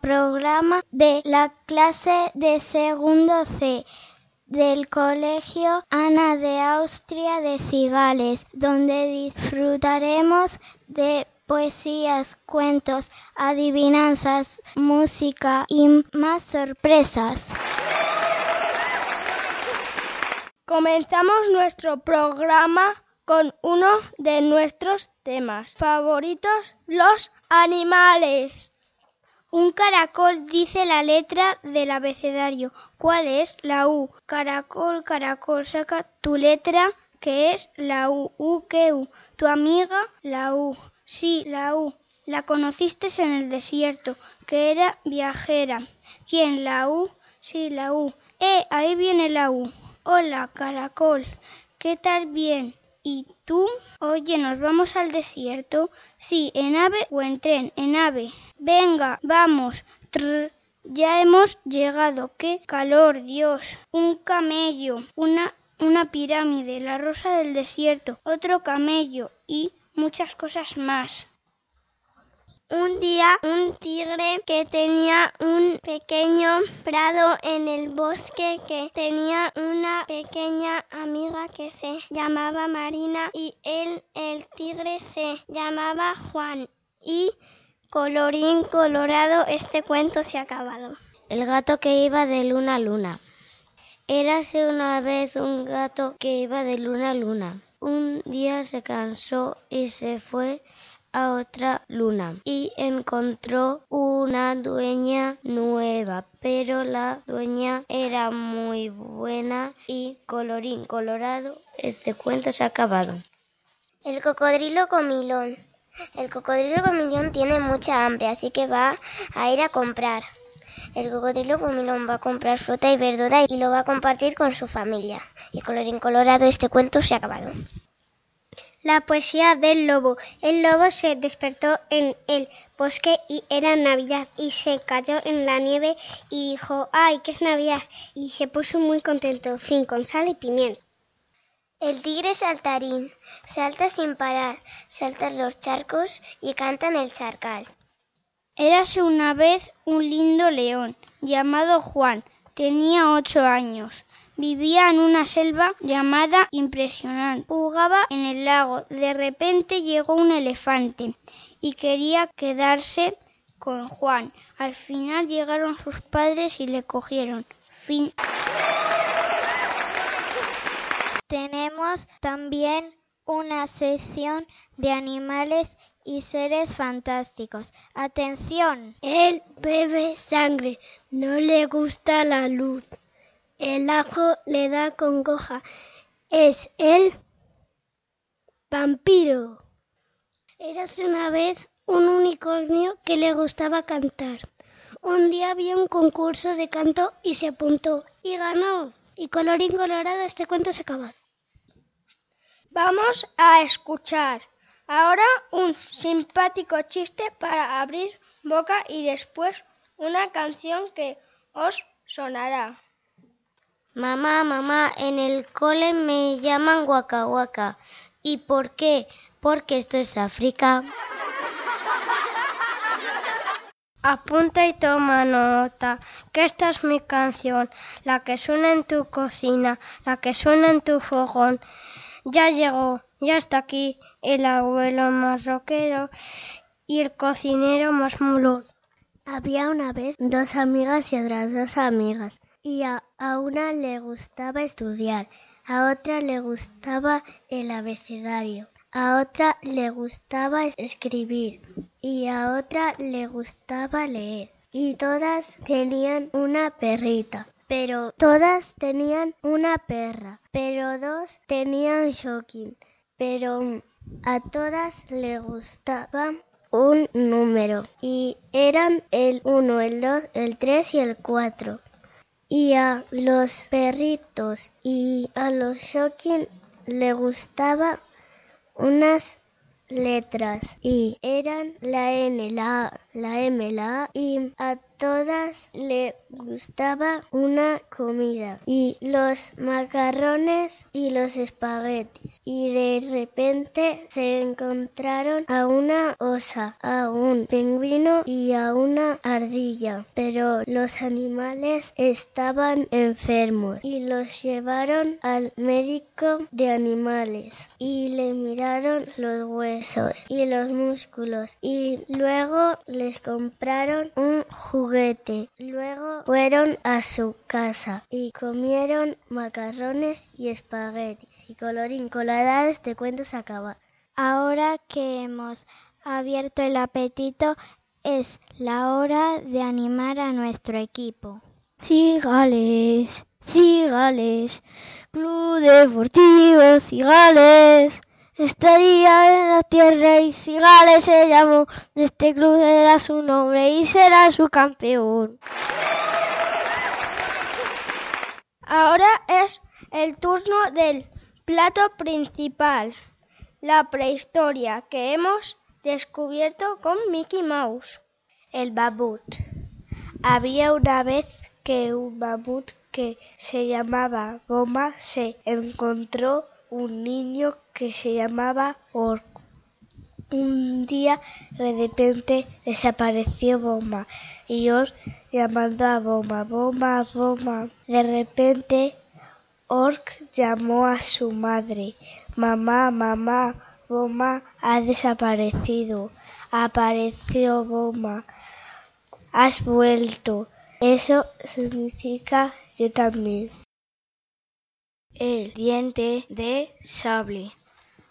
programa de la clase de segundo C del Colegio Ana de Austria de Cigales, donde disfrutaremos de poesías, cuentos, adivinanzas, música y más sorpresas. Comenzamos nuestro programa con uno de nuestros temas favoritos, los animales. Un caracol dice la letra del abecedario. ¿Cuál es? La U. Caracol, caracol, saca tu letra que es la U. U, ¿qué U? Tu amiga, la U. Sí, la U. La conociste en el desierto, que era viajera. ¿Quién? La U. Sí, la U. Eh, ahí viene la U. Hola, caracol. ¿Qué tal? Bien. ¿Y tú? Oye, ¿nos vamos al desierto? Sí, en ave o en tren, en ave. Venga, vamos. Trrr. Ya hemos llegado. ¡Qué calor, Dios! Un camello, una, una pirámide, la rosa del desierto, otro camello y muchas cosas más. Un día un tigre que tenía un pequeño prado en el bosque que tenía una pequeña amiga que se llamaba Marina y él, el tigre, se llamaba Juan. Y colorín colorado, este cuento se ha acabado. El gato que iba de luna a luna. Érase una vez un gato que iba de luna a luna. Un día se cansó y se fue a otra luna y encontró una dueña nueva, pero la dueña era muy buena y colorín colorado, este cuento se ha acabado. El cocodrilo comilón. El cocodrilo comilón tiene mucha hambre, así que va a ir a comprar. El cocodrilo comilón va a comprar fruta y verdura y lo va a compartir con su familia. Y colorín colorado, este cuento se ha acabado. La poesía del lobo. El lobo se despertó en el bosque y era Navidad y se cayó en la nieve y dijo, ¡ay, que es Navidad! Y se puso muy contento, fin, con sal y pimienta. El tigre saltarín salta sin parar, salta los charcos y canta en el charcal. Érase una vez un lindo león llamado Juan, tenía ocho años. Vivía en una selva llamada Impresionante. Jugaba en el lago. De repente llegó un elefante y quería quedarse con Juan. Al final llegaron sus padres y le cogieron. Fin. Tenemos también una sección de animales y seres fantásticos. Atención. Él bebe sangre, no le gusta la luz. El ajo le da congoja. Es el vampiro. Érase una vez un unicornio que le gustaba cantar. Un día había un concurso de canto y se apuntó y ganó. Y colorín colorado este cuento se acaba. Vamos a escuchar ahora un simpático chiste para abrir boca y después una canción que os sonará. Mamá, mamá, en el cole me llaman Waka Waka. ¿Y por qué? Porque esto es África. Apunta y toma nota, que esta es mi canción, la que suena en tu cocina, la que suena en tu fogón. Ya llegó, ya está aquí el abuelo más roquero y el cocinero más mulón. Había una vez dos amigas y otras dos amigas y a, una le gustaba estudiar, a otra le gustaba el abecedario, a otra le gustaba escribir y a otra le gustaba leer. Y todas tenían una perrita, pero todas tenían una perra, pero dos tenían shocking, pero a todas le gustaba un número y eran el 1, el 2, el 3 y el 4 y a los perritos y a los Shocking le gustaba unas letras y eran la N, la A, la M, la A y a todas le gustaba una comida y los macarrones y los espaguetis y de repente se encontraron a una osa, a un pingüino y a una ardilla, pero los animales estaban enfermos y los llevaron al médico de animales y le miraron los huesos y los músculos y luego les compraron un juguete. Luego fueron a su casa y comieron macarrones y espaguetis y colorín colorado este cuento se acaba. Ahora que hemos abierto el apetito es la hora de animar a nuestro equipo. Cigales, cigales, Club Deportivo Cigales. Estaría en la tierra y Cigales se llamó. Este club era su nombre y será su campeón. Ahora es el turno del plato principal, la prehistoria que hemos descubierto con Mickey Mouse. El babut. Había una vez que un mamut que se llamaba Boma se encontró un niño que se llamaba Orc. Un día de repente desapareció Boma y Orc llamando a Boma, Boma, Boma. De repente Orc llamó a su madre, mamá, mamá, Boma ha desaparecido. Apareció Boma. Has vuelto. Eso significa yo también. El diente de sable.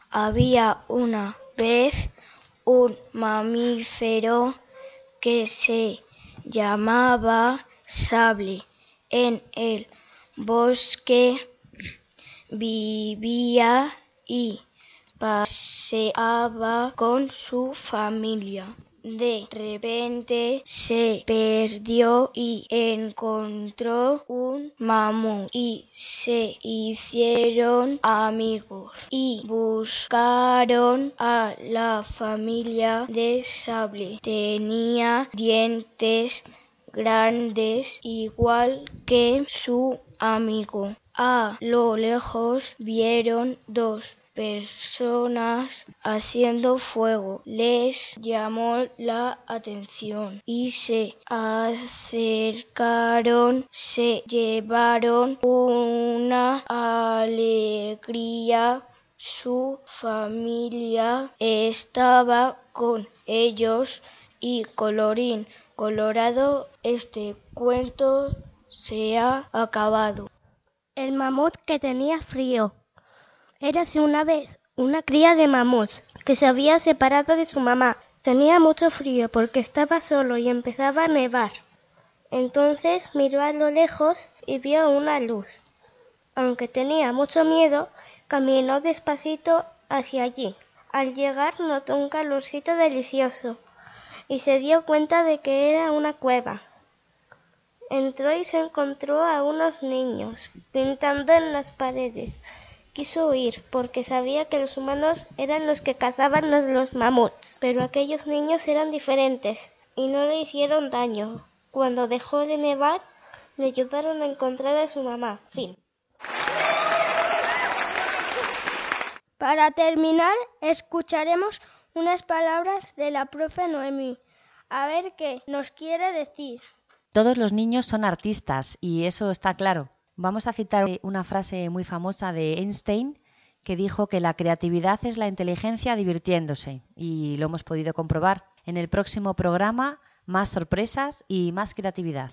Había una vez un mamífero que se llamaba sable. En el bosque vivía y paseaba con su familia. De repente se perdió y encontró un mamut y se hicieron amigos y buscaron a la familia de sable. Tenía dientes grandes igual que su amigo. A lo lejos vieron dos personas haciendo fuego. Les llamó la atención y se acercaron, se llevaron una alegría. Su familia estaba con ellos y colorín colorado este cuento se ha acabado. El mamut que tenía frío. Érase una vez una cría de mamut que se había separado de su mamá. Tenía mucho frío porque estaba solo y empezaba a nevar. Entonces miró a lo lejos y vio una luz. Aunque tenía mucho miedo, caminó despacito hacia allí. Al llegar notó un calorcito delicioso y se dio cuenta de que era una cueva. Entró y se encontró a unos niños pintando en las paredes. Quiso huir porque sabía que los humanos eran los que cazaban los, los mamuts, pero aquellos niños eran diferentes y no le hicieron daño. Cuando dejó de nevar, le ayudaron a encontrar a su mamá. Fin. Para terminar, escucharemos unas palabras de la profe Noemí. A ver qué nos quiere decir. Todos los niños son artistas y eso está claro. Vamos a citar una frase muy famosa de Einstein que dijo que la creatividad es la inteligencia divirtiéndose y lo hemos podido comprobar. En el próximo programa, más sorpresas y más creatividad.